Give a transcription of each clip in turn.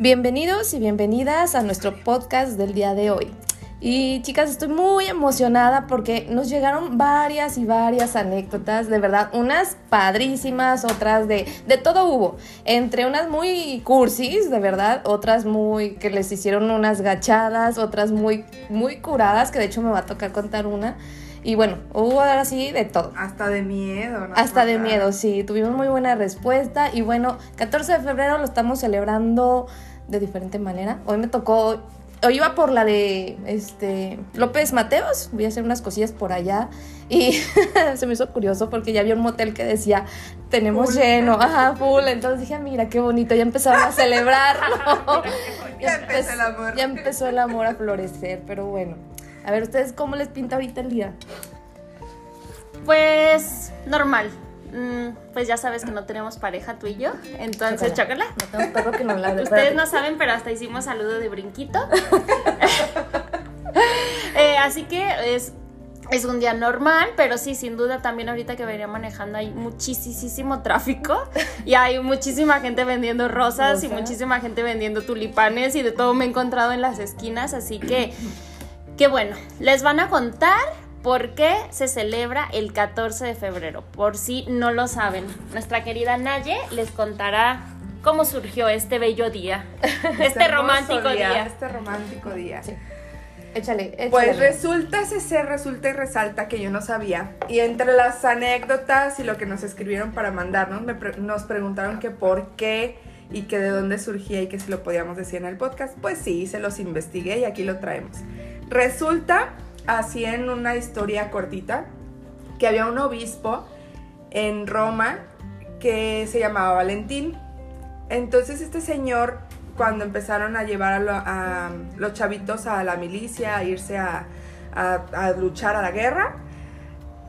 Bienvenidos y bienvenidas a nuestro podcast del día de hoy. Y chicas, estoy muy emocionada porque nos llegaron varias y varias anécdotas, de verdad, unas padrísimas, otras de, de todo hubo, entre unas muy cursis, de verdad, otras muy que les hicieron unas gachadas, otras muy, muy curadas, que de hecho me va a tocar contar una. Y bueno, hubo ahora sí de todo. Hasta de miedo, ¿no? Hasta de miedo, sí. Tuvimos muy buena respuesta. Y bueno, 14 de febrero lo estamos celebrando de diferente manera. Hoy me tocó o iba por la de este López Mateos, voy a hacer unas cosillas por allá y se me hizo curioso porque ya había un motel que decía tenemos lleno, ajá, full, entonces dije, mira qué bonito, ya empezaron a celebrarlo. ya, empezó el amor. Ya empezó el amor a florecer, pero bueno. A ver, ¿ustedes cómo les pinta ahorita el día? Pues normal. Mm, pues ya sabes que no tenemos pareja tú y yo. Entonces, chócala. No tengo perro que no la Ustedes no saben, pero hasta hicimos saludo de brinquito. Eh, así que es, es un día normal, pero sí, sin duda también ahorita que venía manejando hay muchísimo tráfico y hay muchísima gente vendiendo rosas y muchísima gente vendiendo tulipanes y de todo me he encontrado en las esquinas, así que, que bueno, les van a contar ¿Por qué se celebra el 14 de febrero? Por si no lo saben, nuestra querida Naye les contará cómo surgió este bello día, este romántico día, Este romántico día. Échale, échale. Pues resulta, se resulta y resalta que yo no sabía. Y entre las anécdotas y lo que nos escribieron para mandarnos, nos preguntaron que por qué y que de dónde surgía y que si lo podíamos decir en el podcast. Pues sí, se los investigué y aquí lo traemos. Resulta así en una historia cortita, que había un obispo en Roma que se llamaba Valentín. Entonces este señor, cuando empezaron a llevar a, los chavitos a la milicia, a irse a, luchar a la guerra,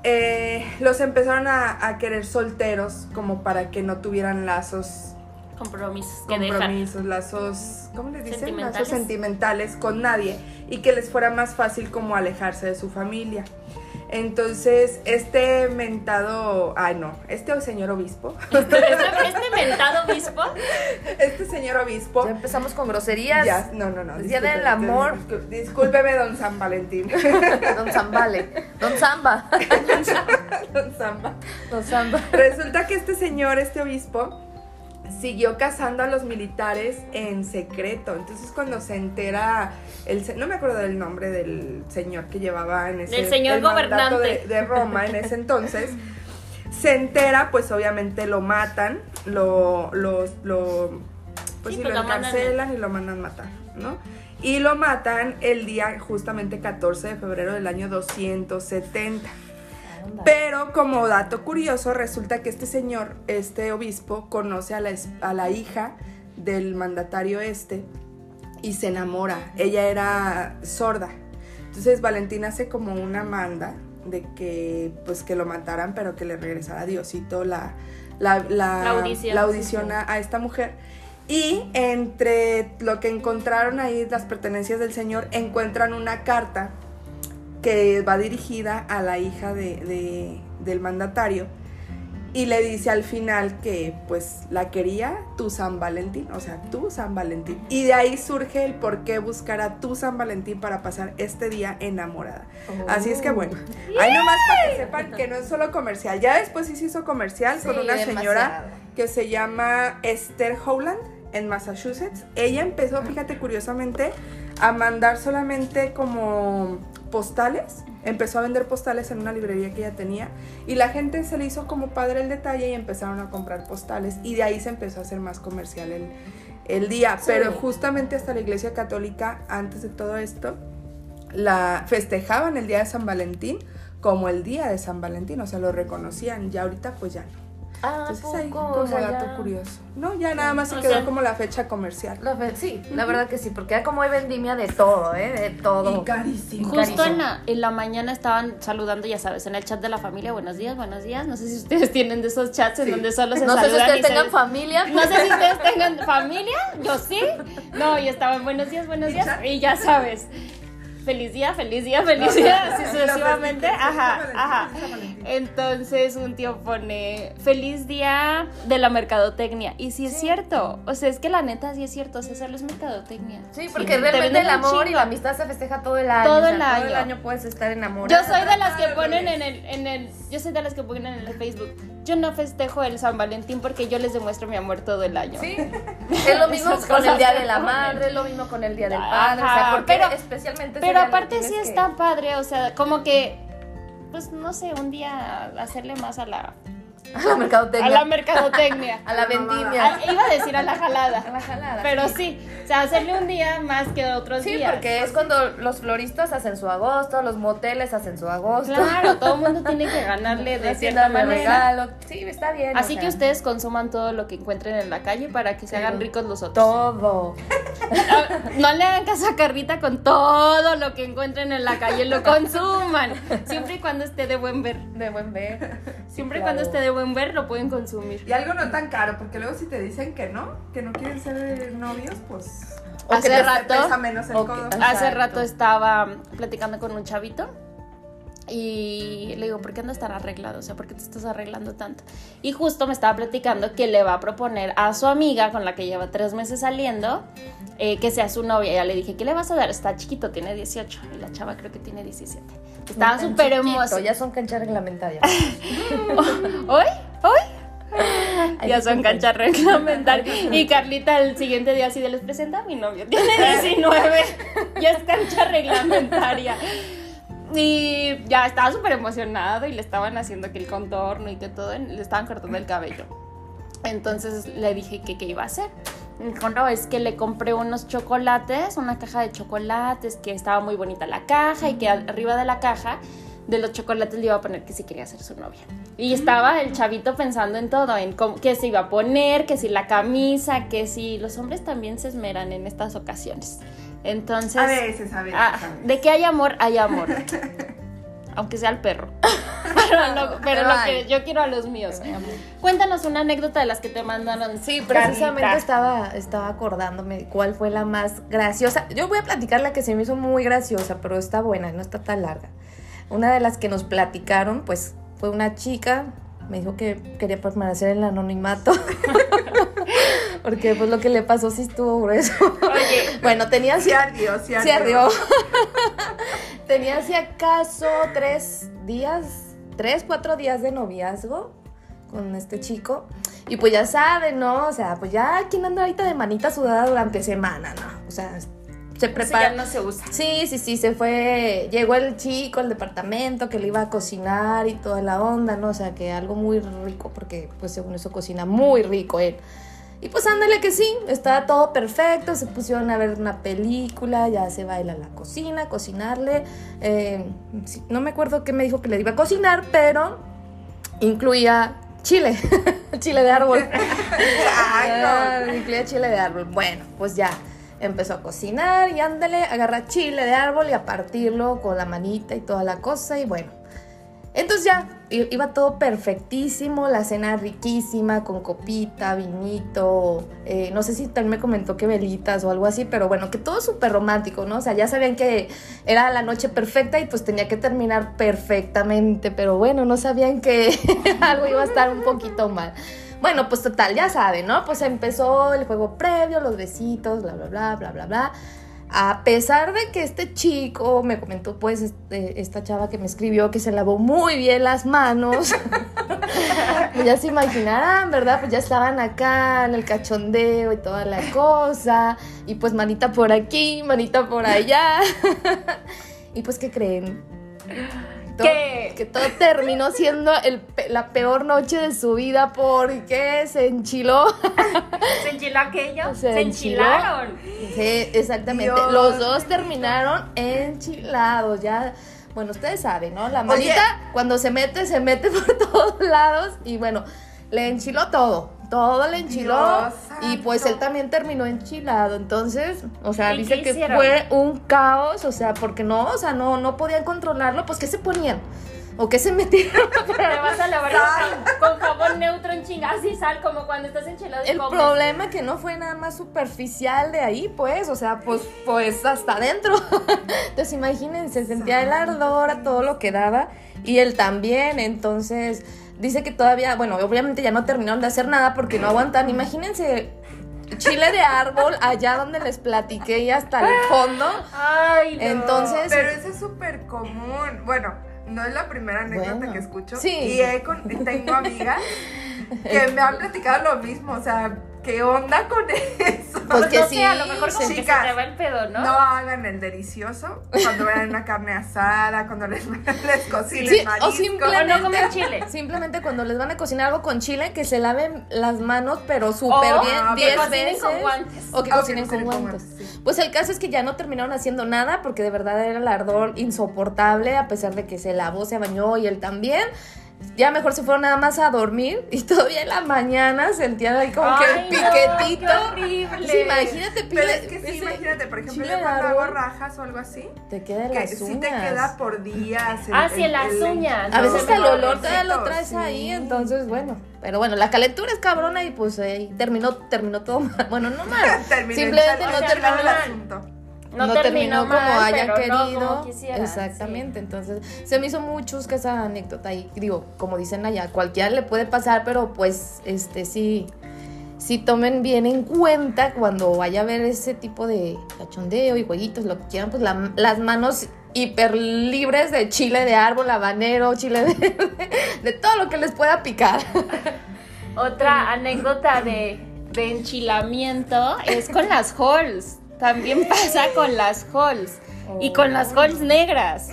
eh, los empezaron a, querer solteros como para que no tuvieran lazos compromisos, compromisos lazos, ¿cómo le dicen? Lazos sentimentales con nadie y que les fuera más fácil como alejarse de su familia. Entonces, este mentado, ay no, este señor obispo. Este, este, este mentado obispo. Este señor obispo. Ya empezamos con groserías. Ya, no, no, no. Día del amor. Discúlpeme, don San Valentín. don Zambale. Don Zamba. don Zamba. Don Zamba. Resulta que este señor, este obispo, siguió cazando a los militares en secreto. Entonces cuando se entera, el, no me acuerdo del nombre del señor que llevaba en ese... El señor gobernante. De, Roma en ese entonces. se entera, pues obviamente lo matan, lo, lo, lo pues lo, encarcelan y lo mandan matar, ¿no? Y lo matan el día justamente 14 de febrero del año 270. Pero como dato curioso, resulta que este señor, este obispo, conoce a la, a la hija del mandatario este y se enamora. Ella era sorda. Entonces Valentina hace como una manda de que pues que lo mataran, pero que le regresara Diosito la, la, la, audición, a, esta mujer. Y entre lo que encontraron ahí, las pertenencias del señor, encuentran una carta que va dirigida a la hija de, del mandatario y le dice al final que pues la quería tu San Valentín, o sea, tu San Valentín. Y de ahí surge el por qué buscar a tu San Valentín para pasar este día enamorada. Así es que bueno, oh. ahí nomás para que sepan que no es solo comercial. Ya después sí se hizo comercial con una señora que se llama Esther Howland en Massachusetts. Ella empezó, fíjate curiosamente, a mandar solamente como postales. Empezó a vender postales en una librería que ella tenía y la gente se le hizo como padre el detalle y empezaron a comprar postales y de ahí se empezó a hacer más comercial el, día. Pero justamente hasta la iglesia católica, antes de todo esto, la festejaban el día de San Valentín como el día de San Valentín, o sea, lo reconocían. Ya ahorita pues ya no. Ah, Entonces ahí como dato curioso. No, ya nada más se quedó como la fecha comercial. sí, la verdad que sí, porque ya como hay vendimia de todo, ¿eh? De todo. Y carísimo. Justo En, la, en la mañana estaban saludando, ya sabes, en el chat de la familia, buenos días, buenos días. No sé si ustedes tienen de esos chats en donde solo se no saludan. No sé si ustedes tengan familia. No sé si ustedes tengan familia, yo sí. No, y estaban buenos días, buenos días. Y ya sabes. Feliz día, feliz día, feliz día, así sucesivamente. Ajá, ajá. Entonces un tío pone feliz día de la mercadotecnia. Y sí es cierto. O sea, es que la neta sí es cierto. Solo es mercadotecnia. Sí, porque realmente el amor y la amistad se festeja todo el año. Todo el año. Todo el año puedes estar enamorado. Yo soy de las que ponen en el, en el, yo soy de las que ponen en el Facebook. Yo no festejo el San Valentín porque yo les demuestro mi amor todo el año. Sí. Es lo mismo con el día de la madre, es lo mismo con el día del padre. o sea, porque pero, especialmente. Pero aparte sí está padre, o sea, como que, pues no sé, un día hacerle más a la a la mercadotecnia. A la mercadotecnia. a la vendimia. iba a decir a la jalada. A la jalada. Pero sí. o sea, hacerle un día más que otros días. Sí, porque es cuando los floristas hacen su agosto, los moteles hacen su agosto. Claro, todo el mundo tiene que ganarle de cierta manera. Regalo. Sí, está bien. Así que ustedes consuman todo lo que encuentren en la calle para que se hagan ricos los otros. Todo. No le hagan caso a Carlita con todo lo que encuentren en la calle, lo consuman. Siempre y cuando esté de buen ver. De buen ver. Siempre y cuando esté de buen ver, lo pueden consumir. Y algo no tan caro, porque luego si te dicen que no, que no quieren ser novios, pues... hace rato, hace rato estaba platicando con un chavito y le digo, ¿por qué no estar arreglado? O sea, ¿por qué te estás arreglando tanto? Y justo me estaba platicando que le va a proponer a su amiga con la que lleva tres meses saliendo eh, que sea su novia. Ya le dije, ¿qué le vas a dar? Está chiquito, tiene 18 y la chava creo que tiene 17. Estaba súper emocionada. Ya son canchas reglamentarias. ¿Hoy? ¿Hoy? ya son canchas reglamentarias. Y Carlita el siguiente día así de les presenta a mi novio. Tiene 19. ya es cancha reglamentaria. Y ya estaba súper emocionado y le estaban haciendo que el contorno y que todo, le estaban cortando el cabello. Entonces le dije que qué iba a hacer. Me dijo, no, es que le compré unos chocolates, una caja de chocolates, que estaba muy bonita la caja y que arriba de la caja de los chocolates le iba a poner que si quería ser su novia. Y estaba el chavito pensando en todo, en cómo, qué se iba a poner, que si la camisa, que si los hombres también se esmeran en estas ocasiones. Entonces... A veces, a veces. Ah, de que hay amor, hay amor. Aunque sea el perro. pero, lo, que yo quiero a los míos. Cuéntanos una anécdota de las que te mandaron. Sí, precisamente estaba, estaba acordándome cuál fue la más graciosa. Yo voy a platicar la que se me hizo muy graciosa, pero está buena, no está tan larga. Una de las que nos platicaron, pues, fue una chica, me dijo que quería permanecer en el anonimato. Porque pues lo que le pasó sí estuvo grueso. Oye, bueno, tenía... Ardió, sí ardió. tenía si acaso tres días, tres, cuatro días de noviazgo con este chico. Y pues ya saben, ¿no? O sea, pues ya, ¿quién anda ahorita de manita sudada durante semana, no? O sea, se prepara. ya no se usa. Sí, sí, sí, se fue. Llegó el chico al departamento que le iba a cocinar y toda la onda, ¿no? O sea, que algo muy rico, porque pues según eso cocina muy rico él. Y pues ándale que sí, estaba todo perfecto, se pusieron a ver una película, ya se baila la cocina, cocinarle. Eh, no me acuerdo qué me dijo que le iba a cocinar, pero incluía chile, chile de árbol. Ah, incluía chile de árbol. Bueno, pues ya empezó a cocinar y ándale, agarra chile de árbol y a partirlo con la manita y toda la cosa y bueno. Entonces ya iba todo perfectísimo, la cena riquísima, con copita, vinito, eh, no sé si también me comentó que velitas o algo así, pero bueno, que todo súper romántico, ¿no? O sea, ya sabían que era la noche perfecta y pues tenía que terminar perfectamente, pero bueno, no sabían que algo iba a estar un poquito mal. Bueno, pues total, ya saben, ¿no? Pues empezó el juego previo, los besitos, bla, bla, bla, bla, bla, bla. A pesar de que este chico me comentó, pues, este, esta chava que me escribió que se lavó muy bien las manos, ya se imaginarán, ¿verdad? Pues ya estaban acá en el cachondeo y toda la cosa, y pues manita por aquí, manita por allá. y pues, ¿qué creen? Que todo terminó siendo la peor noche de su vida porque se enchiló. ¿Se enchiló aquello? Se, enchilaron. Sí, exactamente. Los dos terminaron enchilados. Ya, bueno, ustedes saben, ¿no? La manita cuando se mete, se mete por todos lados y bueno, le enchiló todo todo le enchiló y pues él también terminó enchilado. Entonces, o sea, dice que fue un caos, o sea, porque no, o sea, no, no podían controlarlo, pues ¿qué se ponían? ¿O qué se metieron? Te vas a lavar con, con jabón neutro en chinga, así sal, como cuando estás enchilado y El comes. problema que no fue nada más superficial de ahí, pues, o sea, pues, pues hasta adentro. Entonces, imagínense, sentía el ardor a todo lo que daba y él también. Entonces, dice que todavía, bueno, obviamente ya no terminaron de hacer nada porque no aguantan. Imagínense chile de árbol allá donde les platiqué y hasta el fondo. Ay, no. Entonces, Pero eso es súper común. Bueno, no es la primera anécdota Bueno, que escucho. sí. Y he con- tengo amigas que me han platicado lo mismo. O sea, ¿qué onda con eso? Pues que no sí, sé, a lo mejor como que se chicas, te va el pedo, ¿no? No hagan el delicioso cuando vean una carne asada, cuando les, les cocinen Sí, o marisco. O simplemente- no comer chile. Simplemente cuando les van a cocinar algo con chile, que se laven las manos, pero súper O bien, que 10 cocinen veces. con guantes. O que O que cocinen con guantes. guantes, sí. Pues el caso es que ya no terminaron haciendo nada, porque de verdad era el ardor insoportable, a pesar de que se lavó, se bañó y él también. Ya mejor se fueron nada más a dormir y todavía en la mañana sentían ahí como que el no, piquetito. qué horrible. Sí, imagínate, Pero pide- es que sí, ese imagínate, por ejemplo, yo cuando hago rajas o algo así, te queda en que las sí te queda por días. el- Ah, sí, en las el- uñas. A veces No, hasta el no, olor no, todavía lo sí. traes ahí, entonces bueno. Pero bueno, la calentura es cabrona y pues ahí terminó, terminó todo mal. Bueno, no mal. Simplemente el- no o sea, terminó el asunto. No, no, terminó, terminó, como mal, haya pero no querido. como quisiera, Exactamente. Entonces, se me hizo muy chusca esa anécdota. Y digo, como dicen allá, cualquiera le puede pasar, pero pues, este sí. Sí tomen bien en cuenta cuando vaya a ver ese tipo de cachondeo y jueguitos, lo que quieran, pues la- las manos hiper libres de chile de árbol, habanero, chile verde, de todo lo que les pueda picar. Otra anécdota de, de enchilamiento es con las halls. También pasa con las halls. Y con las halls negras.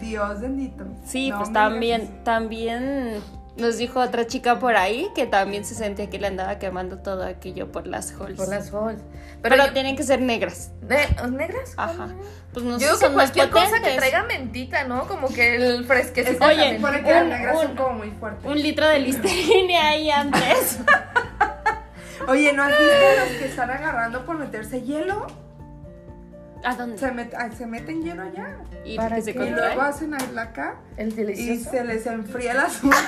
Dios bendito. Sí, No pues también, también nos dijo otra chica por ahí que también se sentía que le andaba quemando todo aquello por las halls. Por las halls. Pero, yo- tienen que ser negras. ¿De- ¿Negras? Ajá. Pues no Yo sé, digo que son más cualquier cosa que traiga mentita, ¿no? Como que el fresquecito. Oye, que las un- negras un- son como muy fuertes. Un litro de listerine ahí antes. Oye, ¿no has visto a los que están agarrando por meterse hielo? ¿A dónde? Se, met- ah, se meten hielo allá. Y ¿Para que se? Y luego hacen ahí acá El y delicioso. se les enfría el asunto.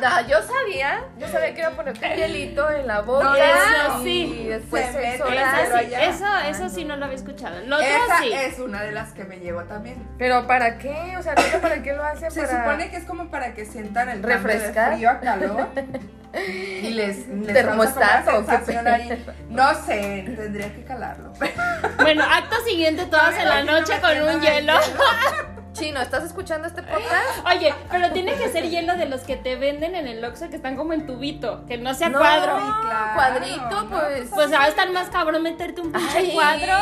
No, yo sabía, yo sabía que iba a ponerte un hielito en la boca. No, eso y sí. después Se seis mete. Eso allá. eso, eso sí no lo había escuchado. Lo otro Esa sí. es una de las que me llevo también. Pero ¿para qué? O sea, ¿neta ¿para qué lo hace? Se para... supone que es como para que sientan el ¿Refrescar? de frío a calor. Y les, les ¿Termostato. No sé, tendría que calarlo. Bueno, acto siguiente, todas en la noche con un el hielo. Chino, ¿estás escuchando este podcast? Oye, pero tiene que ser hielo de los que te venden en el Oxxo que están como en tubito, que no sea No, cuadro. claro, cuadrito, pues. Pues va a estar más cabrón meterte un pinche cuadro.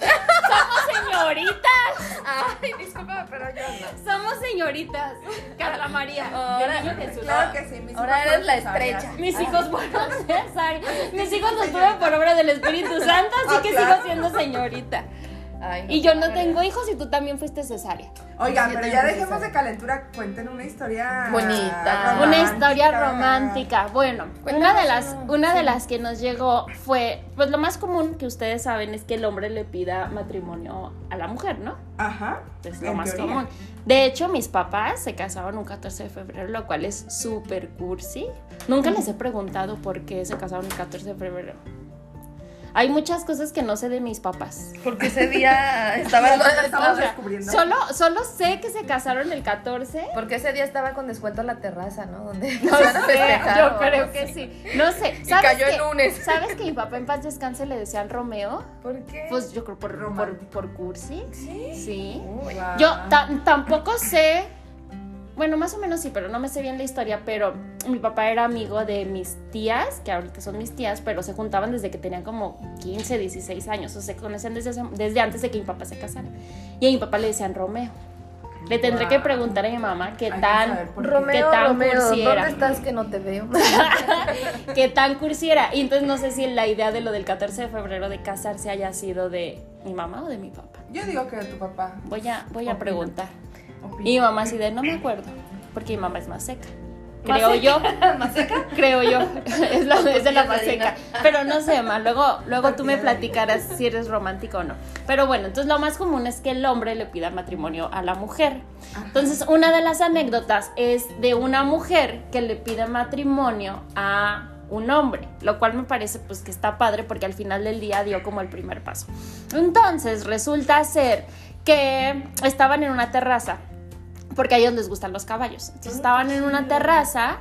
Somos señoritas. Ay, disculpa, pero yo no. Somos señoritas. Carla María. Ahora- niño Jesús. Claro que sí, mis Ahora hijos eres la estrecha. Mis hijos fueron. Mis hijos los tuve por obra del Espíritu Santo, así Ah, que claro. sigo siendo señorita. Ay, Y yo no tengo hijos y tú también fuiste cesárea. Oigan, pero ya dejemos de calentura. Cuenten una historia Bonita. Una historia romántica. Bueno, una Cuéntanos de las, una, una de sí. las que nos llegó fue, pues lo más común que ustedes saben es que el hombre le pida matrimonio a la mujer, ¿no? Ajá. Es lo más teoría. común. De hecho, mis papás se casaron un 14 de febrero, lo cual es súper cursi. Nunca les he preguntado por qué se casaron el 14 de febrero. Hay muchas cosas que no sé de mis papás. Porque ese día estaba. Estamos O sea, descubriendo. solo, solo sé que se casaron el 14. Porque ese día estaba con descuento en la terraza, ¿no? Donde No sé, yo creo que sí. No sé. Y ¿Sabes cayó que, el lunes. ¿Sabes que mi papá en paz descanse le decían Romeo? ¿Por qué? Pues yo creo por, por, por cursi. sí. Sí. Uy. Guau. Yo ta- tampoco sé, bueno, más o menos sí, pero no me sé bien la historia, pero mi papá era amigo de mis tías, que ahorita son mis tías, pero se juntaban desde que tenían como 15, 16 años, o sea, se conocían desde, hace- desde antes de que mi papá se casara. Y a mi papá le decían Romeo. Le tendré Guau. que preguntar a mi mamá qué Hay tan. Romeo, qué tan Romeo, cursi ¿dónde estás que no te veo? qué tan cursi era. Y entonces no sé si la idea de lo del 14 de febrero de casarse haya sido de mi mamá o de mi papá. Yo digo que de tu papá. Voy a, voy a preguntar. Y mi mamá así de, no me acuerdo, porque mi mamá es más seca. creo yo. Creo yo. Es, la, es de la maseca. Pero no sé, ma, luego, luego tú me platicarás si eres romántico o no. Pero bueno, entonces lo más común es que el hombre le pida matrimonio a la mujer. Entonces, una de las anécdotas es de una mujer que le pide matrimonio a un hombre, lo cual me parece pues que está padre porque al final del día dio como el primer paso. Entonces, resulta ser que estaban en una terraza porque a ellos les gustan los caballos. Entonces estaban en una terraza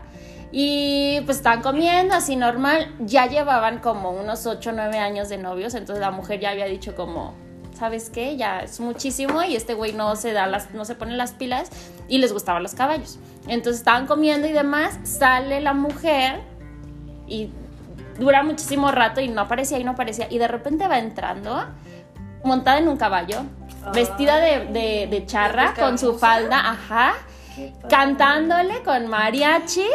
y pues estaban comiendo así normal. Ya llevaban como unos 8 o 9 años de novios, entonces la mujer ya había dicho como, ¿sabes qué? Ya es muchísimo y este güey no se da las, no se pone las pilas y les gustaban los caballos. Entonces estaban comiendo y demás, sale la mujer y dura muchísimo rato y no aparecía y no aparecía y de repente va entrando montada en un caballo vestida de, de, charra, con su falda, ajá, cantándole con mariachi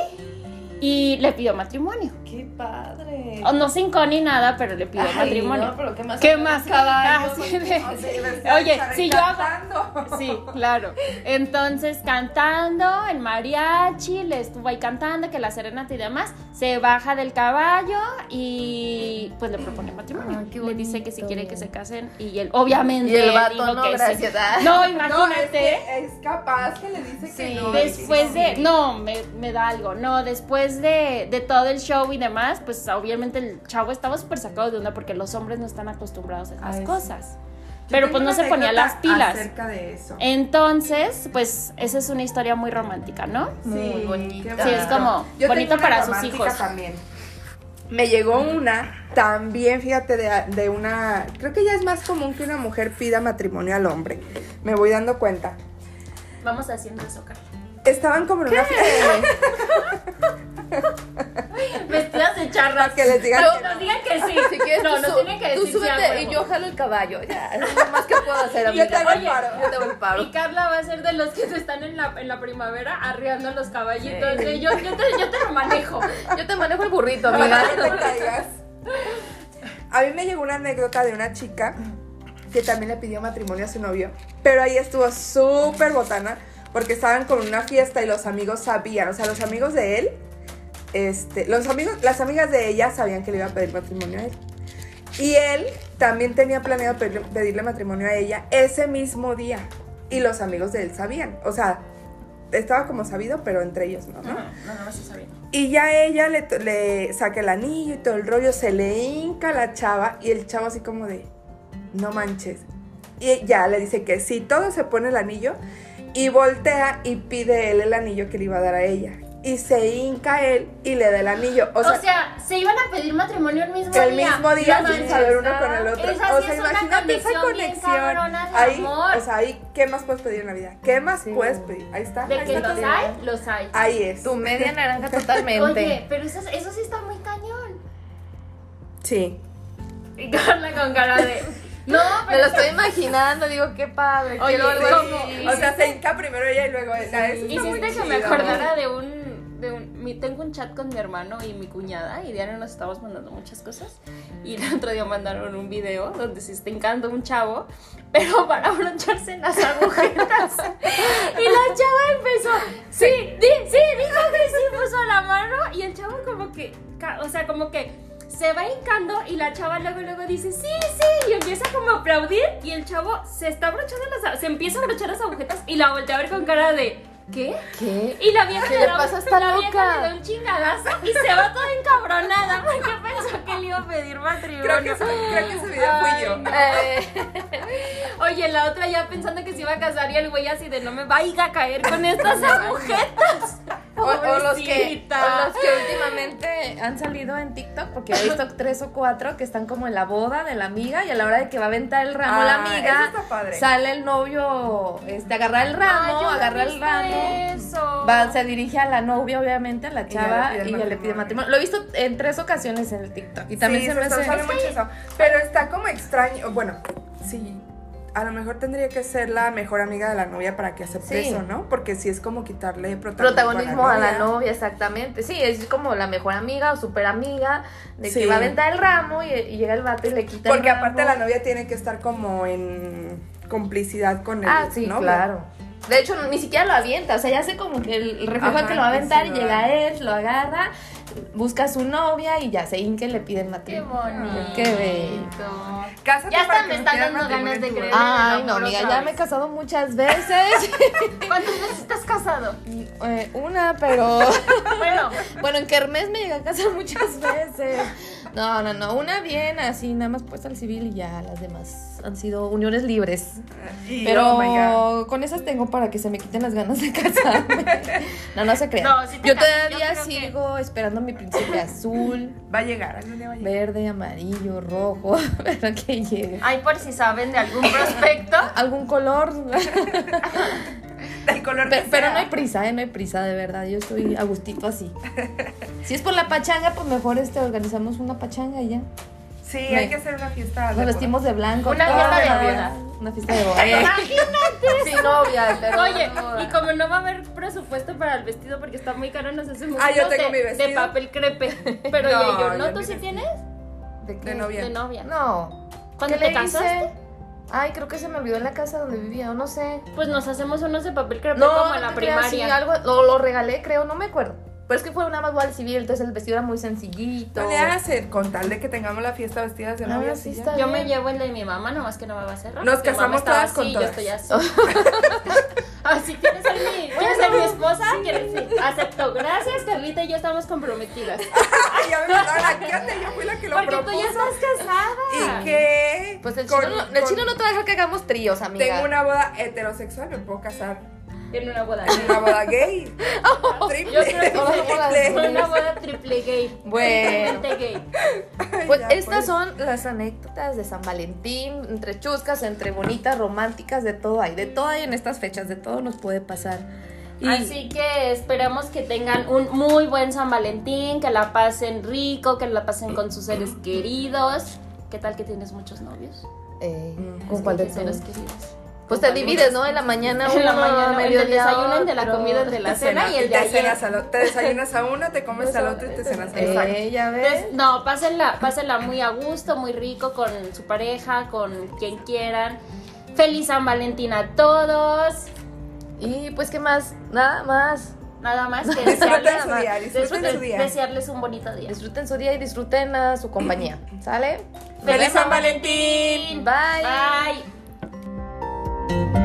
y le pidió matrimonio. ¡Qué padre! no sin con ni nada, pero le pidió matrimonio. No, pero ¿qué más? ¿Qué más? Caballos, ah, Oye, si yo hago. Sí, claro. Entonces, cantando, el mariachi, le estuvo ahí cantando, que la serenata y demás, se baja del caballo y pues le propone matrimonio. le dice que si quiere que se casen y él, obviamente, y el vato, no, que gracias. No, imagínate. es, capaz que le dice que no. Después de. No, me, me da algo. No, después de, de todo el show y demás, pues obviamente el chavo estaba súper sacado de onda porque los hombres no están acostumbrados a esas cosas. Pero pues no se ponía las pilas. Acerca de eso. Entonces, pues esa es una historia muy romántica, ¿no? Muy bonita. Sí, es como bonito para sus hijos. También. Me llegó una, también fíjate, de, de, una, creo que ya es más común que una mujer pida matrimonio al hombre. Me voy dando cuenta. Vamos haciendo eso, Carla. Estaban como en una De charras. Que les digan no, que nos digan que sí. Si quieres, no, no tienen que decir Tú súbete y yo jalo el caballo. Ya, es lo más que puedo hacer. Amiga. Yo tengo el paro. Yo tengo el paro. Y Carla va a ser de los que se están en la, en la primavera arriando los caballitos. Sí. Yo, yo, te, yo te lo manejo. Yo te manejo el burrito, amiga. No te caigas. A mí me llegó una anécdota de una chica que también le pidió matrimonio a su novio. Pero ahí estuvo súper botana porque estaban con una fiesta y los amigos sabían, o sea, los amigos de él, este, los amigos, las amigas de ella sabían que le iba a pedir matrimonio a él. Y él también tenía planeado pedirle, matrimonio a ella ese mismo día. Y los amigos de él sabían. O sea, estaba como sabido, pero entre ellos no, ¿no? No, no, no se sabía. Y ya ella le, le saca el anillo y todo el rollo, se le hinca la chava y el chavo así como de, no manches. Y ya le dice que sí, todo se pone el anillo y voltea y pide él el anillo que le iba a dar a ella. Y se hinca él y le da el anillo. O sea, se iban a pedir matrimonio el mismo día. El mismo día sin saber uno con el otro. o sea, imagínate esa conexión. Ahí, o sea, ahí, ¿qué más puedes pedir en la vida? ¿Qué más puedes pedir? Ahí está. De que los hay, los hay. Ahí es. Tu media naranja totalmente. Oye, pero eso, eso sí está muy cañón. Sí. Y Carla con cara de. No, me lo estoy imaginando, digo, qué padre. Oye, como, o sea, se hinca primero ella y luego ella. Hiciste que me acordara de un mi, tengo un chat con mi hermano y mi cuñada y diario nos estamos mandando muchas cosas y el otro día mandaron un video donde se está hincando un chavo pero para broncharse en las agujetas. Y la chava empezó sí, sí, dijo que sí puso la mano y el chavo como que o sea como que se va hincando y la chava luego luego dice sí, sí y empieza como a aplaudir y el chavo se está abrochando las se empieza a abrochar las agujetas y la voltea a ver con cara de ¿qué? ¿Qué? Y la vieja, ¿Qué le, pasa a esta la loca? vieja le da un chingadazo y se va toda encabronada porque pensó que le iba a pedir matrimonio. Creo que, ese, creo que ese video fui yo. No. Oye, la otra ya pensando que se iba a casar y el güey así de no me vaya a caer con estas agujetas. Que, últimamente han salido en TikTok, porque he visto tres o cuatro que están como en la boda de la amiga y a la hora de que va a aventar el ramo ah, la amiga, sale el novio, este, agarrar el ramo, Ay, agarrar el ramo, eso. Va, se dirige a la novia, obviamente, a la chava, y, y ya le pide matrimonio. Lo he visto en tres ocasiones en el TikTok y también sí, se me hace... Sale mucho eso. Pero está como extraño, bueno, sí a lo mejor tendría que ser la mejor amiga de la novia para que acepte Sí. eso, ¿no? Porque si es como quitarle protagonismo, protagonismo a la novia. novia, exactamente. Sí, es como la mejor amiga o super amiga de Sí. que va a aventar el ramo y, y llega el vato y le quita Porque el aparte ramo. la novia tiene que estar como en complicidad con él, Ah, sí, ¿no? claro. De hecho, ni siquiera lo avienta, o sea, ya sé como que el reflejo Ajá, que lo va a aventar y llega da. él, lo agarra, busca a su novia y ya se hinca y le piden Qué matrimonio. bonito. Qué bello. Cásate Ya hasta me están dando ganas en de creer. Ay, no, amiga, ya me he casado muchas veces. ¿Cuántas veces estás casado? Eh, una, pero. Bueno, Bueno, en Kermés me llegué a casar muchas veces. No, no, no. Una bien, así, nada más puesta al civil y ya las demás han sido uniones libres. Y, Pero oh God. con esas tengo para que se me quiten las ganas de casarme. No, no se crean. No, sí Yo todavía yo creo que- sigo esperando mi príncipe azul, Va a llegar, algún día va a llegar. verde, amarillo, rojo, pero que llegue. ay, por si saben de algún prospecto. Algún color. Del color Pe- que Pero sea. no hay prisa, ¿eh? No hay prisa, de verdad. Yo estoy a gustito así. Si es por la pachanga, pues mejor este organizamos una pachanga y ya. Sí, Me- hay que hacer una fiesta. Nos de vestimos de blanco. Una fiesta de boda. Una fiesta de boda. Imagínate. Sin novia, pero. Oye, y como no va a haber presupuesto para el vestido porque está muy caro, nos hacemos Ah, yo unos tengo de, mi vestido. de papel crepe. Pero No, yo, ¿no? ¿Tú sí vestido. tienes? ¿De qué? De novia. De novia. No. ¿Cuándo ¿Qué te le casaste? Ay, creo que se me olvidó en la casa donde vivía, o no sé. Pues nos hacemos unos de papel crepe No, como en la te creas, sí, primaria. algo, lo, lo regalé, creo, no me acuerdo. Pero es que fue una más boda civil, entonces el vestido era muy sencillito. Le hace con tal de que tengamos la fiesta vestidas de novia. sí Yo bien. me llevo el de mi mamá, nomás que no me va a cerrar. Nos casamos todas con así, todas. Yo estoy así. así, ¿quieres ser mi, ¿quieres ser mi esposa? ¿Quieres? Sí. Acepto. Gracias, Carlita y yo estamos comprometidas. Ay, ya me mandaron a Kate, yo fui la que lo Porque propuso. tú ya estás casada. ¿Y qué? Pues el Con- chino, no, el con- chino no te va a dejar que hagamos tríos, amiga. Tengo una boda heterosexual, me puedo casar En una boda. en una boda gay. Triple. Yo creo que gays. una boda triple gay. Bueno. Gay. Ay, Pues ya, estas pues. son las anécdotas de San Valentín, entre chuscas, entre bonitas, románticas, de todo hay, de todo hay en estas fechas, de todo nos puede pasar. Y Así que esperamos que tengan un muy buen San Valentín, que la pasen rico, que la pasen con sus seres queridos. ¿Qué tal que tienes muchos novios? eh, Mm, ¿con cuál de seres todos? queridos. Pues te divides, ¿no? En la mañana uno, En la mañana, el del mediodía desayuno, el de la comida, el de la cena cenas- y el de cenas al o- te desayunas a una, te comes al otro y te cenas al otro. Eh, ya ves. Entonces, no, pásenla, pásenla muy a gusto, muy rico con su pareja, con quien quieran. Feliz San Valentín a todos. Y pues, ¿qué más? Nada más. Nada más que Disfruten desearles, su día, disfruten su día. desearles un bonito día. Disfruten su día y disfruten a su compañía. ¿Sale? ¡Feliz San Valentín! Bye. Bye. Thank you.